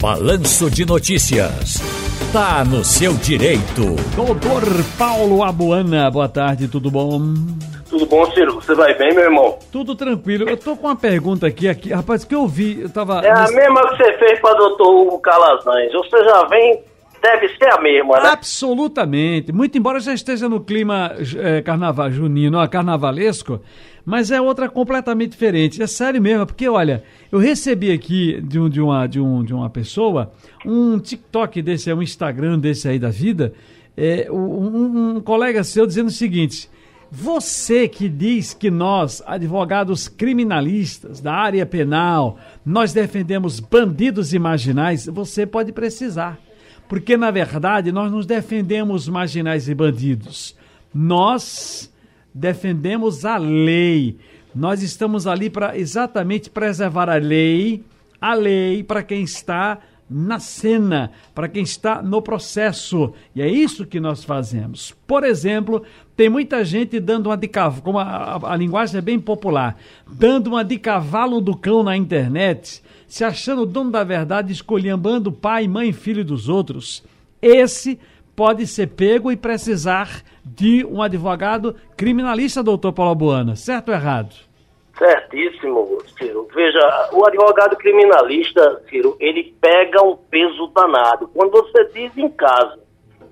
Balanço de Notícias. Tá no seu direito. Doutor Paulo Abuana, boa tarde, tudo bom? Tudo bom, Ciro? Você vai bem, meu irmão? Tudo tranquilo. Eu tô com uma pergunta aqui, aqui rapaz, que eu vi, eu tava... É a mesma que você fez para doutor Hugo Calazans. Você já vem, deve ser a mesma, né? Absolutamente. Muito embora já esteja no clima é, carnaval junino, ó, carnavalesco, mas é outra completamente diferente. É sério mesmo, porque olha, eu recebi aqui de, um, de, uma, de, um, de uma pessoa um TikTok desse, um Instagram desse aí da vida, é, um, um colega seu dizendo o seguinte. Você que diz que nós, advogados criminalistas da área penal, nós defendemos bandidos marginais, você pode precisar. Porque, na verdade, nós não defendemos marginais e bandidos. Nós defendemos a lei. Nós estamos ali para exatamente preservar a lei, a lei para quem está na cena, para quem está no processo. E é isso que nós fazemos. Por exemplo, tem muita gente dando uma de cavalo, como a, a, a, linguagem é bem popular, dando uma de cavalo do cão na internet, se achando dono da verdade, escolhendo pai, mãe e filho dos outros. Esse pode ser pego e precisar de um advogado criminalista, doutor Paulo Buana. Certo ou errado? Certíssimo, Ciro. Veja, o advogado criminalista, Ciro, ele pega um peso danado. Quando você diz em casa,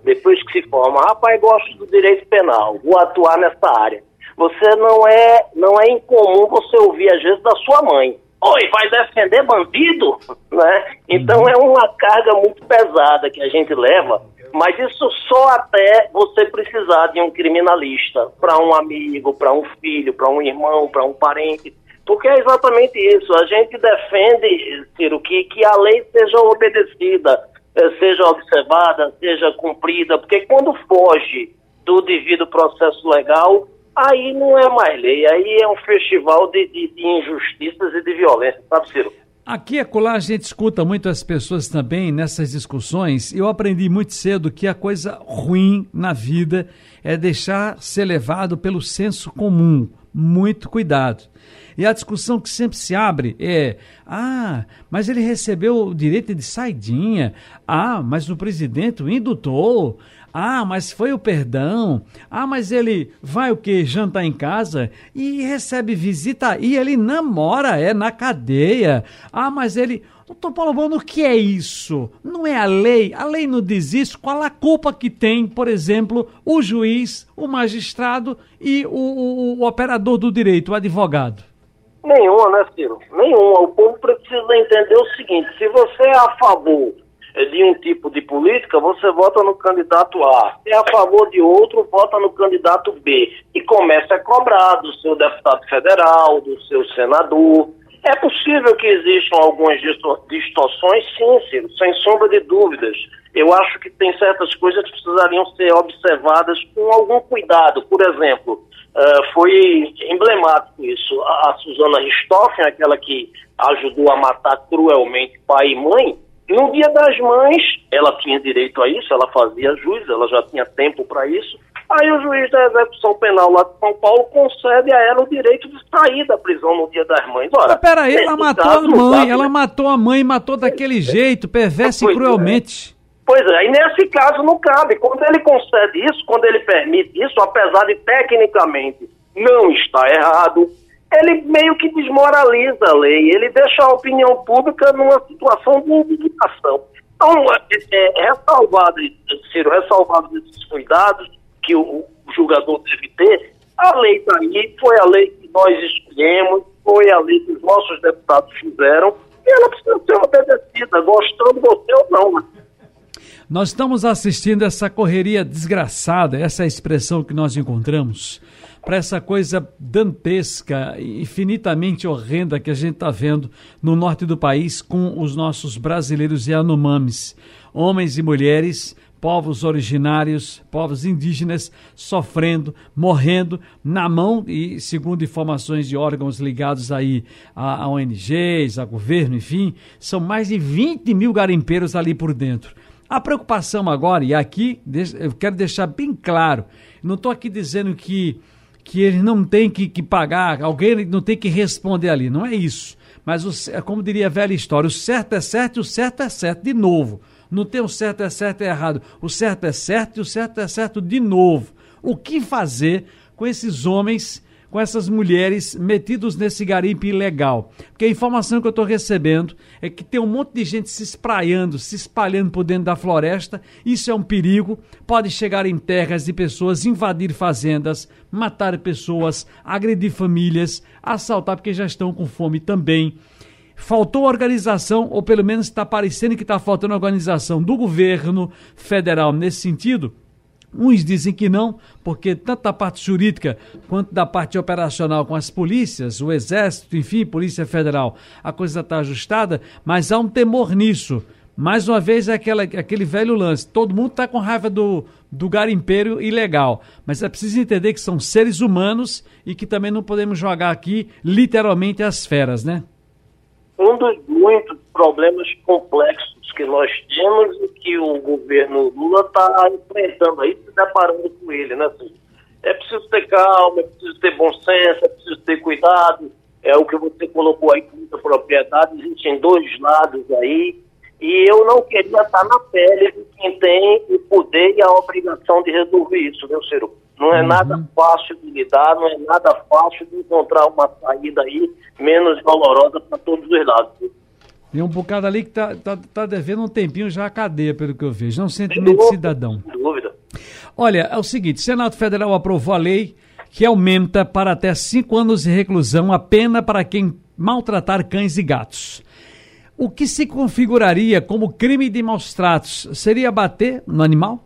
depois que se forma, rapaz, gosto do direito penal, vou atuar nessa área. Você não é, não é incomum você ouvir às vezes da sua mãe. Oi, vai defender bandido? Né? Então é uma carga muito pesada que a gente leva mas isso só até você precisar de um criminalista, para um amigo, para um filho, para um irmão, para um parente. Porque é exatamente isso. A gente defende, Ciro, que, que a lei seja obedecida, eh, seja observada, seja cumprida, porque quando foge do devido processo legal, aí não é mais lei, aí é um festival de, de, de injustiças e de violência, sabe, Ciro? Aqui e acolá a gente escuta muito as pessoas também nessas discussões. Eu aprendi muito cedo que a coisa ruim na vida é deixar ser levado pelo senso comum. Muito cuidado. E a discussão que sempre se abre é: ah, mas ele recebeu o direito de saidinha. Ah, mas o presidente o indutou. Ah, mas foi o perdão. Ah, mas ele vai o que? Jantar em casa e recebe visita e ele namora, é na cadeia. Ah, mas ele. Doutor Paulo Bono, o que é isso? Não é a lei? A lei não diz isso? Qual a culpa que tem, por exemplo, o juiz, o magistrado e o, o, o operador do direito, o advogado? Nenhuma, né, Ciro? Nenhuma. O povo precisa entender o seguinte: se você é a favor de um tipo de política, você vota no candidato A. Se é a favor de outro, vota no candidato B. E começa a cobrar do seu deputado federal, do seu senador. É possível que existam algumas distorções, sim, Ciro, sem sombra de dúvidas. Eu acho que tem certas coisas que precisariam ser observadas com algum cuidado. Por exemplo, uh, foi emblemático isso. A, a Suzana Richthofen, aquela que ajudou a matar cruelmente pai e mãe, no Dia das Mães, ela tinha direito a isso, ela fazia juiz, ela já tinha tempo para isso. Aí o juiz da execução penal lá de São Paulo concede a ela o direito de sair da prisão no Dia das Mães. Ora, Mas peraí, ela matou caso, a mãe, sabe, ela né? matou a mãe, matou daquele jeito, perverso e é. cruelmente. É. Pois é, e nesse caso não cabe. Quando ele concede isso, quando ele permite isso, apesar de tecnicamente não estar errado, ele meio que desmoraliza a lei, ele deixa a opinião pública numa situação de indignação. Então, é, é ressalvado, Ciro, ressalvado esses cuidados que o, o julgador deve ter, a lei está aí, foi a lei que nós escolhemos, foi a lei que os nossos deputados fizeram, e ela precisa ser obedecida, gostando você ou não. Nós estamos assistindo essa correria desgraçada, essa expressão que nós encontramos, para essa coisa dantesca, infinitamente horrenda que a gente está vendo no norte do país com os nossos brasileiros e anomames, homens e mulheres povos originários, povos indígenas sofrendo, morrendo na mão e segundo informações de órgãos ligados aí a, a ONGs, a governo, enfim, são mais de 20 mil garimpeiros ali por dentro. A preocupação agora, e aqui eu quero deixar bem claro, não estou aqui dizendo que, que ele não tem que, que pagar, alguém não tem que responder ali, não é isso. mas o, como diria a velha história, o certo é certo e o certo é certo de novo. Não tem o certo é certo e é errado. O certo é certo e o certo é certo de novo. O que fazer com esses homens com essas mulheres metidos nesse garimpe ilegal. Porque a informação que eu estou recebendo é que tem um monte de gente se espraiando, se espalhando por dentro da floresta. Isso é um perigo. Pode chegar em terras de pessoas, invadir fazendas, matar pessoas, agredir famílias, assaltar porque já estão com fome também. Faltou organização, ou pelo menos está parecendo que está faltando organização do governo federal nesse sentido Uns dizem que não, porque tanto da parte jurídica quanto da parte operacional com as polícias, o Exército, enfim, Polícia Federal, a coisa está ajustada, mas há um temor nisso. Mais uma vez é aquela, aquele velho lance. Todo mundo está com raiva do, do garimpeiro ilegal. Mas é preciso entender que são seres humanos e que também não podemos jogar aqui literalmente as feras, né? Um dos muitos problemas complexos que nós temos e que o governo Lula está enfrentando aí, se deparando com ele, né? Assim, é preciso ter calma, é preciso ter bom senso, é preciso ter cuidado. É o que você colocou aí com muita propriedade, existem dois lados aí. E eu não queria estar na pele de quem tem o poder e a obrigação de resolver isso, meu Ciro? Não é uhum. nada fácil de lidar, não é nada fácil de encontrar uma saída aí menos dolorosa para todos os lados. Tem um bocado ali que tá, tá, tá devendo um tempinho já a cadeia, pelo que eu vejo. Não sentimento de cidadão. Sem dúvida. Olha, é o seguinte: o Senado Federal aprovou a lei que aumenta para até cinco anos de reclusão a pena para quem maltratar cães e gatos. O que se configuraria como crime de maus tratos seria bater no animal?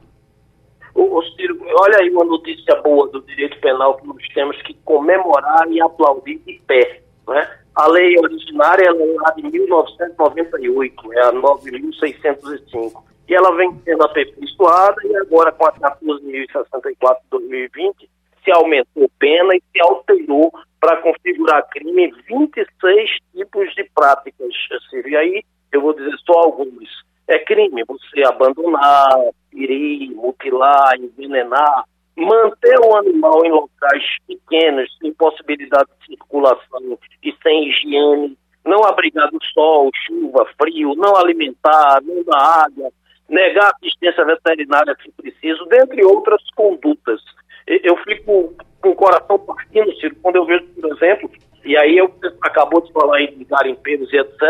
Ô, Ciro, olha aí uma notícia boa do direito penal que nós temos que comemorar e aplaudir de pé. Né? A lei originária é lá de 1998, é a 9.605. E ela vem sendo aperfeiçoada e agora com a 14.064 de 2020 se aumentou pena e se alterou para configurar crime 26 tipos de práticas. E aí eu vou dizer só alguns. É crime você abandonar, ferir, mutilar, envenenar, manter o animal em locais pequenos, sem possibilidade de circulação e sem higiene, não abrigar do sol, chuva, frio, não alimentar, não dar água, negar assistência veterinária se preciso, dentre outras condutas. Eu fico com o coração partindo, Ciro, quando eu vejo, por exemplo, e aí eu acabou de falar aí de garimpeiros e etc.,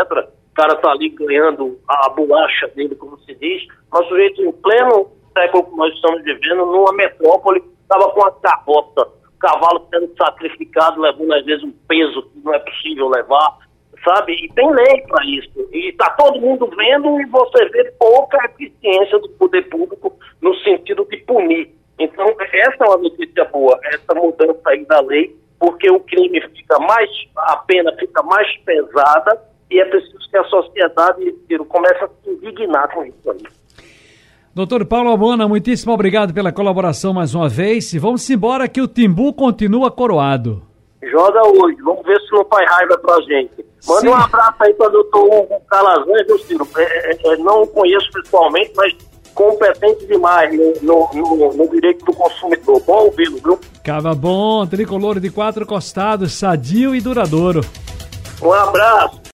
o cara está ali ganhando a bolacha dele, como se diz, mas o sujeito em pleno século que nós estamos vivendo, numa metrópole, estava com uma carroça, cavalo sendo sacrificado, levando às vezes um peso que não é possível levar, sabe? E tem lei para isso. E está todo mundo vendo e você vê pouca eficiência do poder público no sentido de punir. Então, essa é uma notícia boa, essa mudança aí da lei, porque o crime fica mais, a pena fica mais pesada e é preciso que a sociedade comece a se indignar com isso aí. Doutor Paulo Albona, muitíssimo obrigado pela colaboração mais uma vez. E vamos embora que o Timbu continua coroado. Joga hoje, vamos ver se não faz raiva pra gente. Manda Sim. um abraço aí para o doutor Hugo Calazans, viu, Ciro? É, é, é, não conheço pessoalmente, mas competente demais no, no, no, direito do consumidor. Bom ouvi-lo, viu? Cava bom, tricolor de quatro costados, sadio e duradouro. Um abraço.